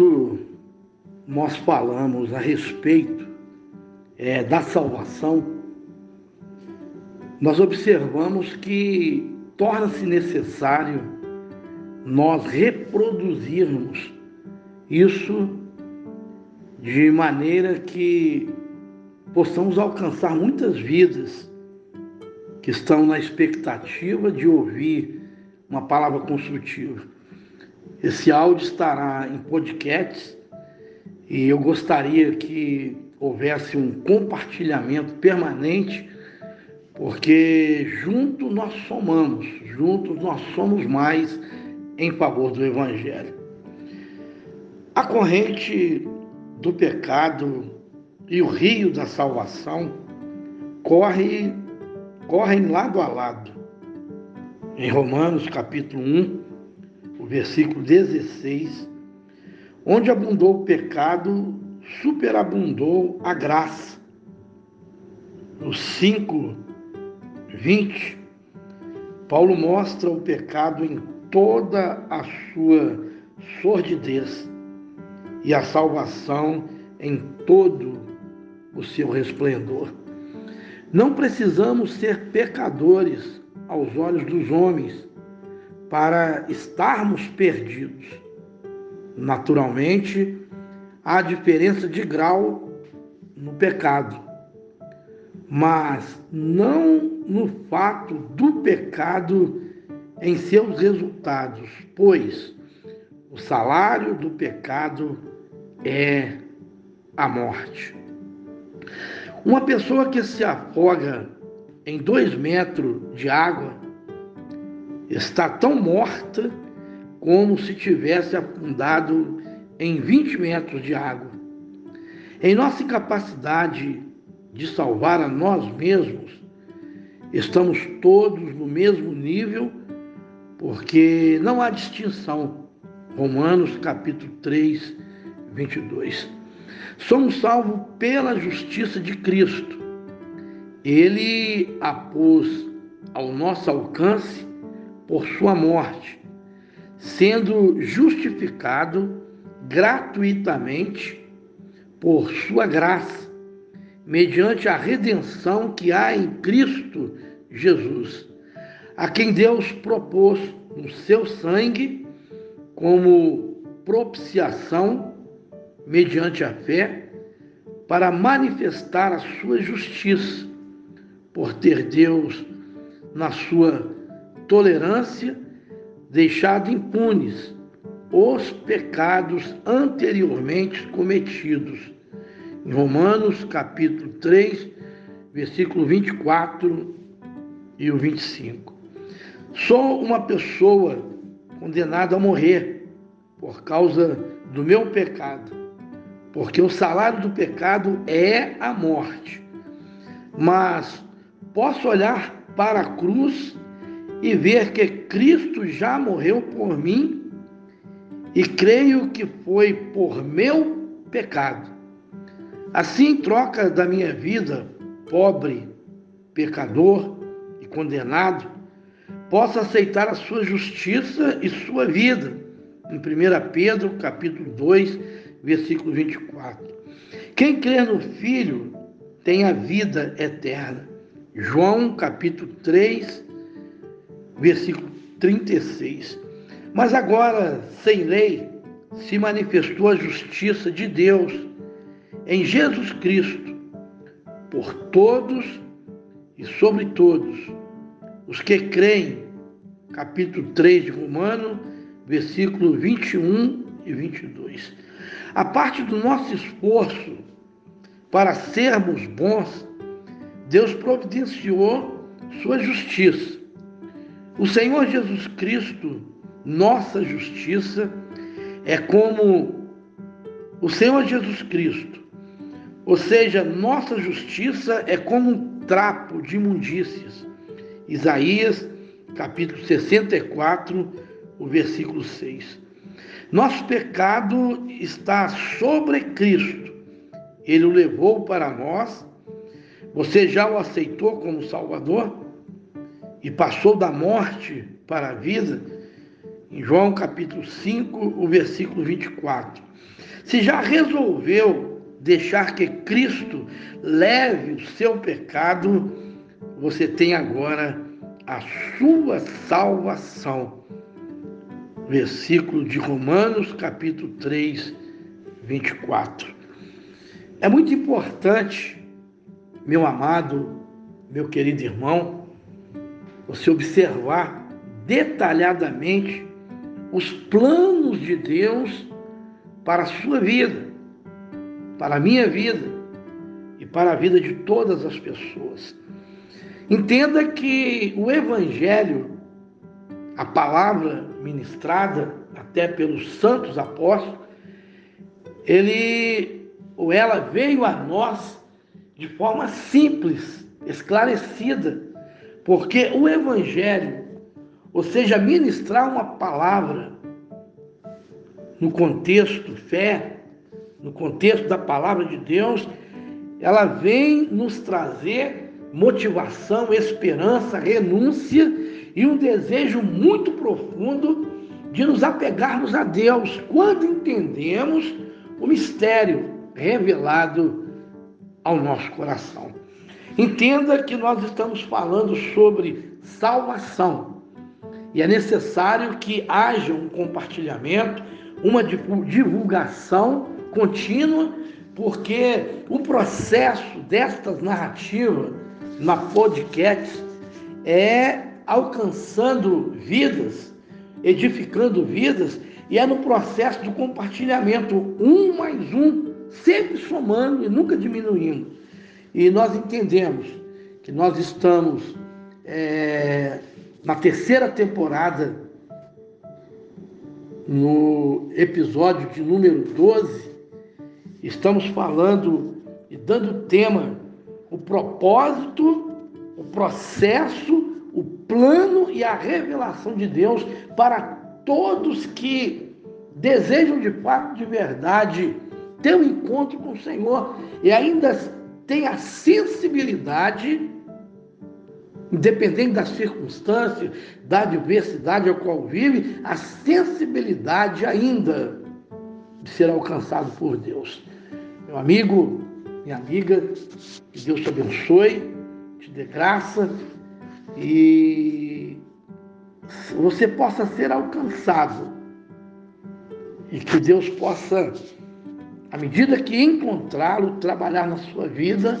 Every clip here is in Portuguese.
quando nós falamos a respeito é, da salvação, nós observamos que torna-se necessário nós reproduzirmos isso de maneira que possamos alcançar muitas vidas que estão na expectativa de ouvir uma palavra construtiva. Esse áudio estará em podcasts e eu gostaria que houvesse um compartilhamento permanente, porque junto nós somamos, juntos nós somos mais em favor do Evangelho. A corrente do pecado e o rio da salvação corre, correm lado a lado. Em Romanos capítulo 1, o versículo 16, onde abundou o pecado, superabundou a graça. No 5, 20, Paulo mostra o pecado em toda a sua sordidez e a salvação em todo o seu resplendor. Não precisamos ser pecadores aos olhos dos homens para estarmos perdidos. Naturalmente, há diferença de grau no pecado, mas não no fato do pecado em seus resultados, pois o salário do pecado é a morte. Uma pessoa que se afoga em dois metros de água está tão morta como se tivesse afundado em 20 metros de água. Em nossa incapacidade de salvar a nós mesmos, estamos todos no mesmo nível, porque não há distinção. Romanos capítulo 3, 22. Somos salvos pela justiça de Cristo. Ele a pôs ao nosso alcance por sua morte, sendo justificado gratuitamente por sua graça, mediante a redenção que há em Cristo Jesus, a quem Deus propôs no seu sangue como propiciação mediante a fé, para manifestar a sua justiça, por ter Deus, na sua tolerância, deixado impunes os pecados anteriormente cometidos. Em Romanos capítulo 3, versículo 24 e o 25. Sou uma pessoa condenada a morrer por causa do meu pecado porque o salário do pecado é a morte. Mas posso olhar para a cruz e ver que Cristo já morreu por mim e creio que foi por meu pecado. Assim, em troca da minha vida, pobre, pecador e condenado, posso aceitar a sua justiça e sua vida. Em 1 Pedro, capítulo 2, versículo 24. Quem crê no Filho tem a vida eterna. João capítulo 3, versículo 36. Mas agora, sem lei, se manifestou a justiça de Deus em Jesus Cristo, por todos e sobre todos os que creem. Capítulo 3 de Romano, versículo 21 e 22. A parte do nosso esforço para sermos bons, Deus providenciou sua justiça. O Senhor Jesus Cristo, nossa justiça, é como o Senhor Jesus Cristo. Ou seja, nossa justiça é como um trapo de imundícias. Isaías, capítulo 64, o versículo 6. Nosso pecado está sobre Cristo. Ele o levou para nós. Você já o aceitou como Salvador? E passou da morte para a vida? Em João capítulo 5, o versículo 24. se já resolveu deixar que Cristo leve o seu pecado, você tem agora a sua salvação. Versículo de Romanos, capítulo 3, 24. É muito importante, meu amado, meu querido irmão, você observar detalhadamente os planos de Deus para a sua vida, para a minha vida e para a vida de todas as pessoas. Entenda que o Evangelho, a palavra ministrada até pelos santos apóstolos, ele ou ela veio a nós de forma simples, esclarecida, porque o Evangelho, ou seja, ministrar uma palavra no contexto fé, no contexto da palavra de Deus, ela vem nos trazer motivação, esperança, renúncia e um desejo muito profundo de nos apegarmos a Deus quando entendemos o mistério revelado ao nosso coração. Entenda que nós estamos falando sobre salvação e é necessário que haja um compartilhamento, uma divulgação contínua, porque o processo destas narrativas na podcast é alcançando vidas, edificando vidas, e é no processo do compartilhamento, um mais um, sempre somando e nunca diminuindo. E nós entendemos que nós estamos é, na terceira temporada, no episódio de número 12, estamos falando e dando tema o propósito, o processo, o plano e a revelação de Deus para todos que desejam de fato, de verdade, ter um encontro com o Senhor. E ainda tem a sensibilidade, independente das circunstâncias, da diversidade ao qual vive, a sensibilidade ainda de ser alcançado por Deus. Meu amigo, minha amiga. Que Deus te abençoe, te dê graça e você possa ser alcançado. E que Deus possa, à medida que encontrá-lo, trabalhar na sua vida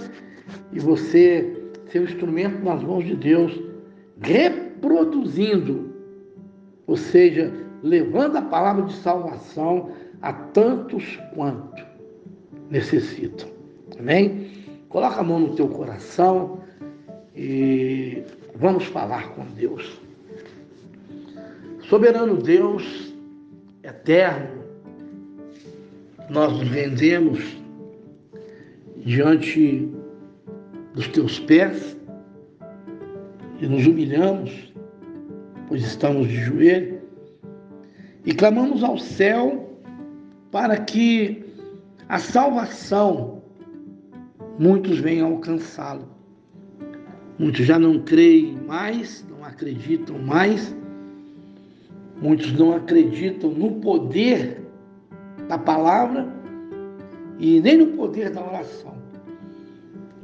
e você ser um instrumento nas mãos de Deus, reproduzindo, ou seja, levando a palavra de salvação a tantos quanto necessitam. Amém? Coloca a mão no teu coração e vamos falar com Deus. Soberano Deus, eterno, nós nos rendemos diante dos teus pés e nos humilhamos, pois estamos de joelho, e clamamos ao céu para que a salvação muitos vêm alcançá-lo. Muitos já não creem mais, não acreditam mais. Muitos não acreditam no poder da palavra e nem no poder da oração.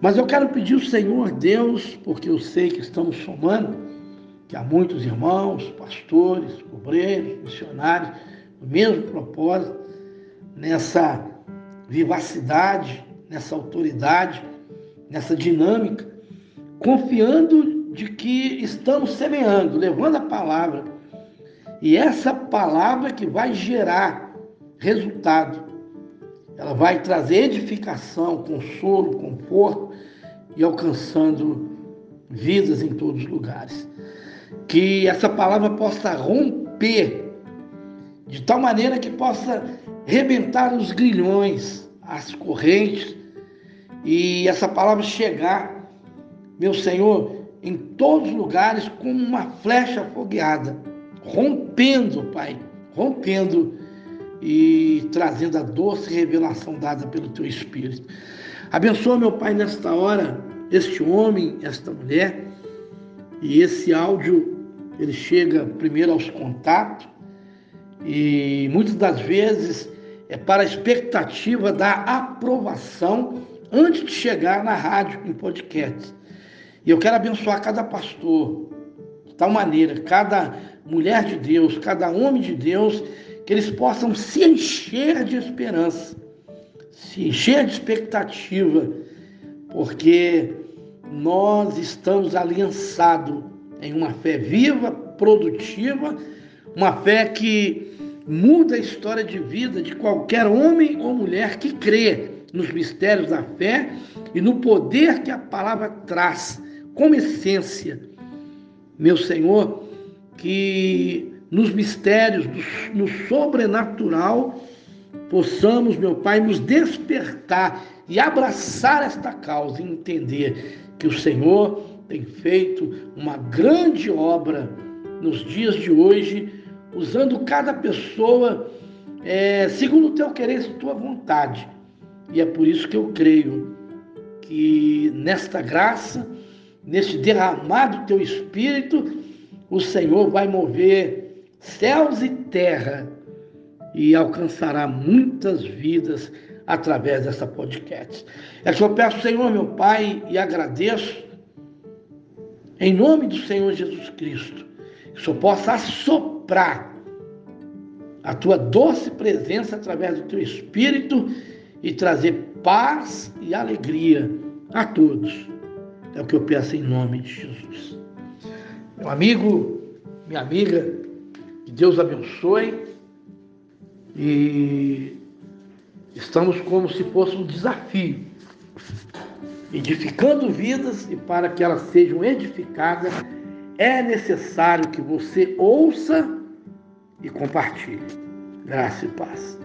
Mas eu quero pedir ao Senhor Deus, porque eu sei que estamos somando, que há muitos irmãos, pastores, obreiros, missionários, no mesmo propósito, nessa vivacidade, nessa autoridade, nessa dinâmica, confiando de que estamos semeando, levando a palavra. E essa palavra que vai gerar resultado. Ela vai trazer edificação, consolo, conforto e alcançando vidas em todos os lugares. Que essa palavra possa romper de tal maneira que possa rebentar os grilhões, as correntes e essa palavra chegar, meu Senhor, em todos os lugares como uma flecha fogueada, rompendo, Pai, rompendo e trazendo a doce revelação dada pelo Teu Espírito. Abençoa, meu Pai, nesta hora, este homem, esta mulher, e esse áudio, ele chega primeiro aos contatos, e muitas das vezes é para a expectativa da aprovação antes de chegar na rádio, em podcast. E eu quero abençoar cada pastor, de tal maneira, cada mulher de Deus, cada homem de Deus, que eles possam se encher de esperança, se encher de expectativa, porque nós estamos aliançados em uma fé viva, produtiva, uma fé que muda a história de vida de qualquer homem ou mulher que crê nos mistérios da fé e no poder que a palavra traz como essência. Meu Senhor, que nos mistérios, no sobrenatural, possamos, meu Pai, nos despertar e abraçar esta causa e entender que o Senhor tem feito uma grande obra nos dias de hoje, usando cada pessoa é, segundo o teu querer e tua vontade. E é por isso que eu creio que nesta graça, neste derramado teu espírito, o Senhor vai mover céus e terra e alcançará muitas vidas através dessa podcast. É que eu peço, Senhor, meu Pai, e agradeço, em nome do Senhor Jesus Cristo, que o Senhor possa assoprar a tua doce presença através do teu Espírito e trazer paz e alegria a todos. É o que eu peço em nome de Jesus. Meu amigo, minha amiga, Deus abençoe e estamos como se fosse um desafio, edificando vidas e para que elas sejam edificadas é necessário que você ouça e compartilhe. Graça e paz.